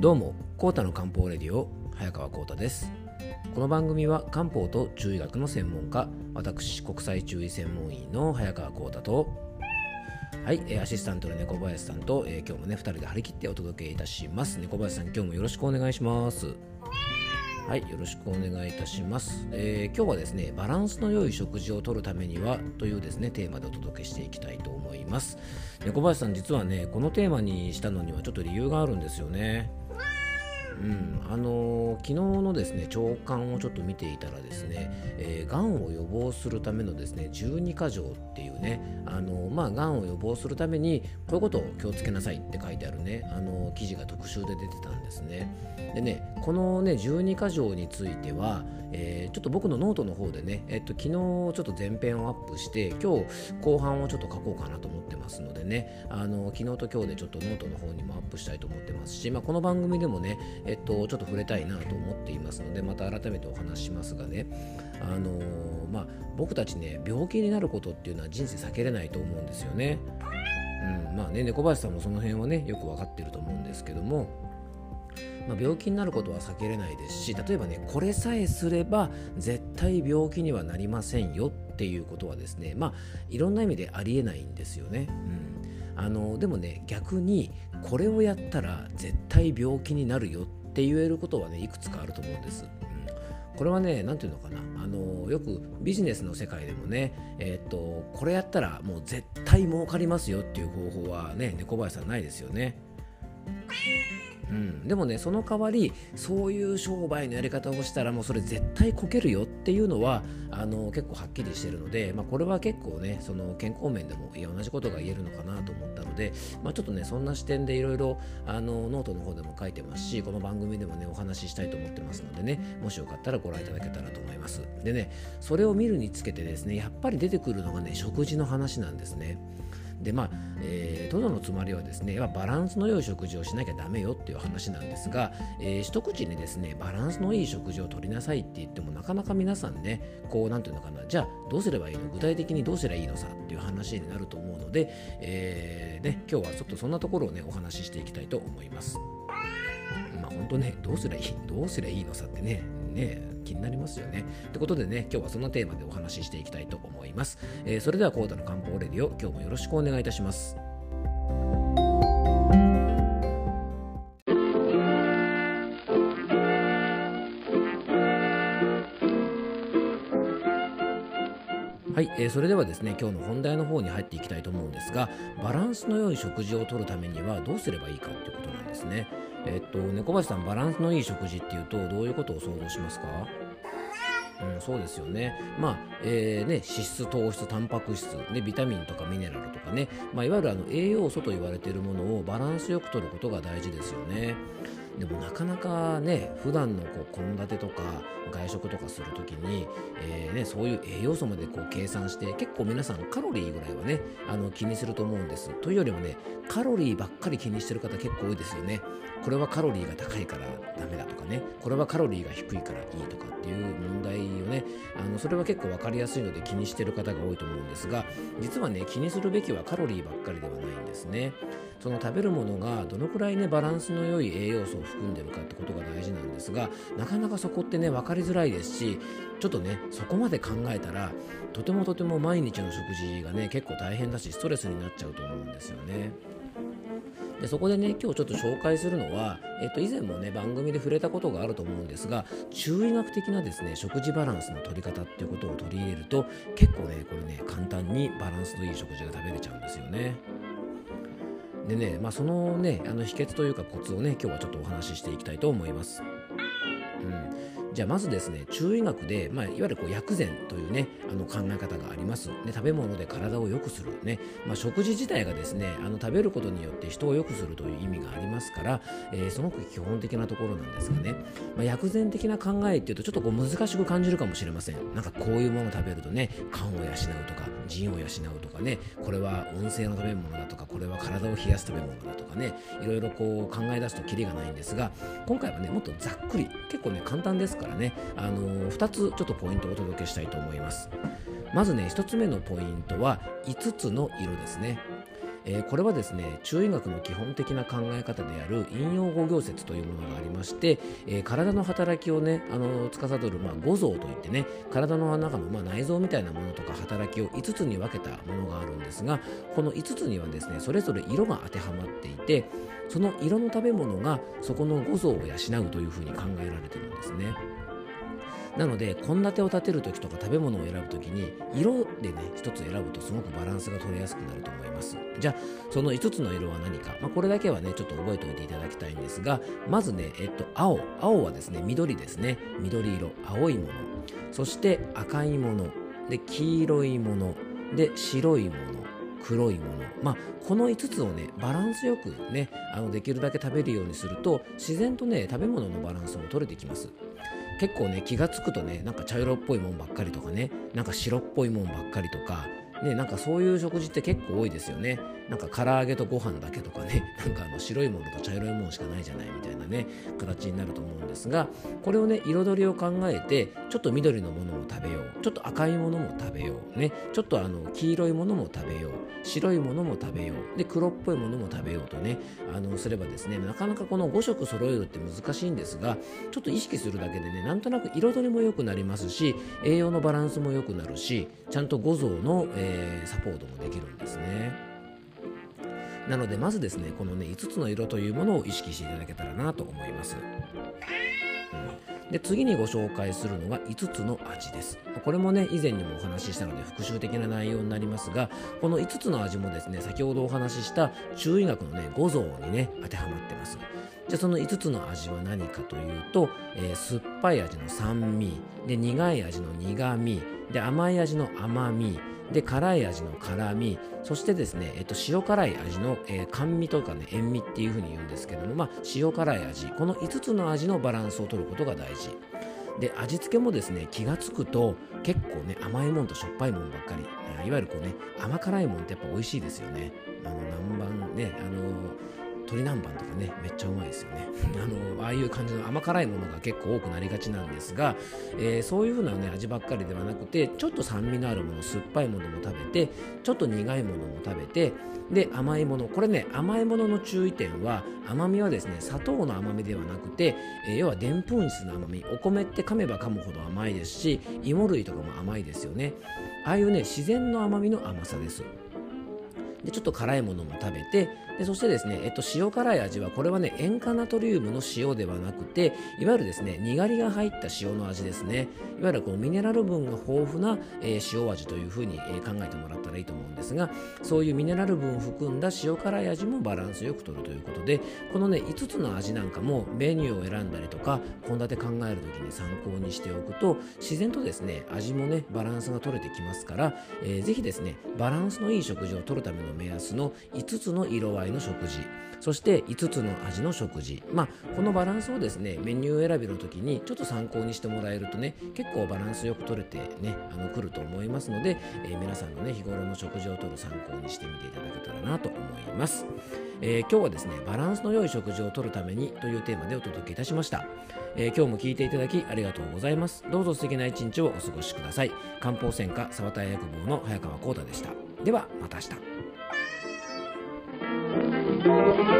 どうも、コータの漢方レディオ、早川コータです。この番組は漢方と中医学の専門家、私、国際中医専門医の早川コータと、はい、アシスタントの猫林さんと、えー今日もね、2人で張り切ってお届けいたします。猫林さん、今日もよろしくお願いします。はい、よろしくお願いいたします、えー今日はですね、バランスの良い食事をとるためにはというですね、テーマでお届けしていきたいと思います。猫林さん、実はね、このテーマにしたのにはちょっと理由があるんですよね。うん、あのー昨日のですね朝刊をちょっと見ていたらですね、えー、がんを予防するためのですね12箇条っていうねあのーまあがんを予防するためにこういうことを気をつけなさいって書いてあるねあの記事が特集で出てたんですね。でねこのね12箇条については、えちょっと僕のノートの方でねえっと昨日ちょっと前編をアップして今日後半をちょっと書こうかなと思ってますのでねあの昨日と今日でちょっとノートの方にもアップしたいと思ってますし、まあ、この番組でもねえっと、ちょっと触れたいなと思っていますのでまた改めてお話しますがね、あのまあ、僕たちね病気になることっていうのは人生避けれないと思うんですよね。うん、まあね猫林さんもその辺はねよく分かってると思うんですけども、まあ、病気になることは避けれないですし例えばねこれさえすれば絶対病気にはなりませんよっていうことはですねまあいろんな意味でありえないんですよね。うん、あのでもね逆にこれをやったら絶対病気になるよって言えることはねいくつかあると思うんです。これはね何て言うのかなあのよくビジネスの世界でもね、えーとこれやったらもう絶対儲かりますよっていう方法はね猫林さんないですよね。うん、でもねその代わりそういう商売のやり方をしたらもうそれ絶対こけるよっていうのはあの結構はっきりしてるので、まあ、これは結構ねその健康面でもいや同じことが言えるのかなと思ったので、まあ、ちょっとねそんな視点でいろいろノートの方でも書いてますしこの番組でもねお話ししたいと思ってますのでねもしよかったらご覧いただけたらと思います。でねそれを見るにつけてですねやっぱり出てくるのがね食事の話なんですね。でまあ、えー、トドのつまりはですねバランスの良い食事をしなきゃダメよっていう話なんですが、えー一口にですねバランスのいい食事をとりなさいって言ってもなかなか皆さんねこうなんていうのかなじゃあどうすればいいの？具体的にどうすればいいのさっていう話になると思うので、えーね、今日はちょっとそんなところをねお話ししていきたいと思います。まあ本当ね、どうすりゃいい、どうすりゃいいのさってね、ね、気になりますよね。ってことでね、今日はそんなテーマでお話ししていきたいと思います。えーそれでは、コーダの漢方レディオ、今日もよろしくお願いいたします。はい、えーそれではですね今日の本題の方に入っていきたいと思うんですがバランスの良い食事をとるためにはどうすればいいかっていうことなんですねえっと猫林さんバランスのいい食事っていうとどういうことを想像しますか？うん、そうですよね。まあ、えーね、脂質、糖質、タンパク質、ね、ビタミンとかミネラルとかね、まあ、いわゆるあの栄養素と言われているものをバランスよく取ることが大事ですよね。でもなかなかね、普段のこう献立とか外食とかする時に、えーね、そういう栄養素までこう計算して、結構皆さんカロリーぐらいはね、あの気にすると思うんです。というよりもね、カロリーばっかり気にしてる方結構多いですよね。これはカロリーが高いからダメだとかね、これはカロリーが低いからいいとかっていう問題をね、あのそれは結構分かりやすいので気にしてる方が多いと思うんですが、実はね、気にするべきはカロリーばっかりではないんですね。その食べるものがどのくらいねバランスの良い栄養素を含んでるかってことが大事なんですがなかなかそこってね分かりづらいですしちょっとねそこまで考えたらとてもとても毎日の食事がね結構大変だしストレスになっちゃうと思うんですよね。でそこでね今日ちょっと紹介するのは、えっと、以前もね番組で触れたことがあると思うんですが中医学的なですね食事バランスの取り方っていうことを取り入れると結構ねこれね簡単にバランスのいい食事が食べれちゃうんですよね。でね、まあ、そのねあの秘訣というかコツをね今日はちょっとお話ししていきたいと思います。じゃあまずですね中医学で、まあ、いわゆるこう薬膳というねあの考え方があります、ね、食べ物で体を良くする、ね。まあ、食事自体がですねあの食べることによって人を良くするという意味がありますから、えーすごく基本的なところなんですがね、まあ、薬膳的な考えっていうとちょっとこう難しく感じるかもしれません。なんかこういうものを食べるとね肝を養うとか腎を養うとかね。これは温性の食べ物だとかこれは体を冷やす食べ物だとかね。いろいろこう考え出すとキリがないんですが今回はねもっとざっくり結構ね簡単ですからね、あのー2つちょっとポイントをお届けしたいと思います。まずね1つ目のポイントは5つの色ですね。えー、これはですね中医学の基本的な考え方である陰陽五行説というものがありまして、えー、体の働きをねあの司る、まあ、五臓といってね体の中の、まあ、内臓みたいなものとか働きを5つに分けたものがあるんですがこの5つにはですねそれぞれ色が当てはまっていてその色の食べ物がそこの五臓を養うというふうに考えられてるんですね。なので献立を立てる時とか食べ物を選ぶ時に色でね1つ選ぶとすごくバランスが取れやすくなると思います。じゃあその5つの色は何か、まあ、これだけはねちょっと覚えておいていただきたいんですがまずねえっと青。青はですね緑ですね。緑色。青いもの。そして赤いもの。で黄色いもの。で白いもの。黒いもの、まあ、この5つをねバランスよくねあのできるだけ食べるようにすると自然とね食べ物のバランスも取れてきます。結構ね気が付くとねなんか茶色っぽいもんばっかりとかねなんか白っぽいもんばっかりとかね、なんかそういう食事って結構多いですよね。なんか唐揚げとご飯だけとかね、なんかあの白いものと茶色いものしかないじゃないみたいなね、形になると思うんですが、これをね、彩りを考えて、ちょっと緑のものも食べよう、ちょっと赤いものも食べよう、ね、ちょっとあの黄色いものも食べよう、白いものも食べよう、で、黒っぽいものも食べようとね、あのすればですね、なかなかこの5色揃えるって難しいんですが、ちょっと意識するだけでね、なんとなく彩りも良くなりますし、栄養のバランスも良くなるし、ちゃんと五臓の、えー、サポートもできるんですね。なのでまずですねこのね5つの色というものを意識していただけたらなと思います、で次にご紹介するのが5つの味です。これもね以前にもお話ししたので復習的な内容になりますがこの5つの味もですね先ほどお話しした中医学のね五臓にね当てはまってます。じゃあその5つの味は何かというと、えー、酸っぱい味の酸味で苦い味の苦味で甘い味の甘みで辛い味の辛みそしてですね、えっと、塩辛い味の、えー、甘味とかね塩味っていうふうに言うんですけども、まあ、塩辛い味この5つの味のバランスを取ることが大事。で味付けもですね気が付くと結構ね甘いもんとしょっぱいもんばっかりいわゆるこうね甘辛いもんってやっぱ美味しいですよね。あの南蛮ねあの鶏南蛮とかねめっちゃうまいですよね。あのああいう感じの甘辛いものが結構多くなりがちなんですが、えー、そういう風なね味ばっかりではなくてちょっと酸味のあるもの酸っぱいものも食べてちょっと苦いものも食べてで甘いものこれね甘いものの注意点は甘みはですね砂糖の甘みではなくて、えー、要はでんぷん質の甘み。お米って噛めば噛むほど甘いですし芋類とかも甘いですよね。ああいうね自然の甘みの甘さですでちょっと辛いものも食べてでそしてですね、えっと、塩辛い味はこれはね塩化ナトリウムの塩ではなくていわゆるですねにがりが入った塩の味ですね。いわゆるこのミネラル分が豊富な、えー、塩味というふうに、えー、考えてもらったらいいと思うんですがそういうミネラル分を含んだ塩辛い味もバランスよくとるということでこのね5つの味なんかもメニューを選んだりとか献立考える時に参考にしておくと自然とですね味もねバランスが取れてきますから、えー、ぜひですねバランスのいい食事をとるための目安の5つの色合いの食事。そして5つの味の食事。まあこのバランスをですねメニュー選びの時にちょっと参考にしてもらえるとね結構バランスよく取れてねあの来ると思いますので、えー、皆さんのね日頃の食事をとる参考にしてみていただけたらなと思います、えー、今日はですねバランスの良い食事をとるためにというテーマでお届けいたしました、えー、今日も聞いていただきありがとうございます。どうぞ素敵な一日をお過ごしください。漢方専科沢田薬房の早川幸太でした。ではまた明日。Thank you.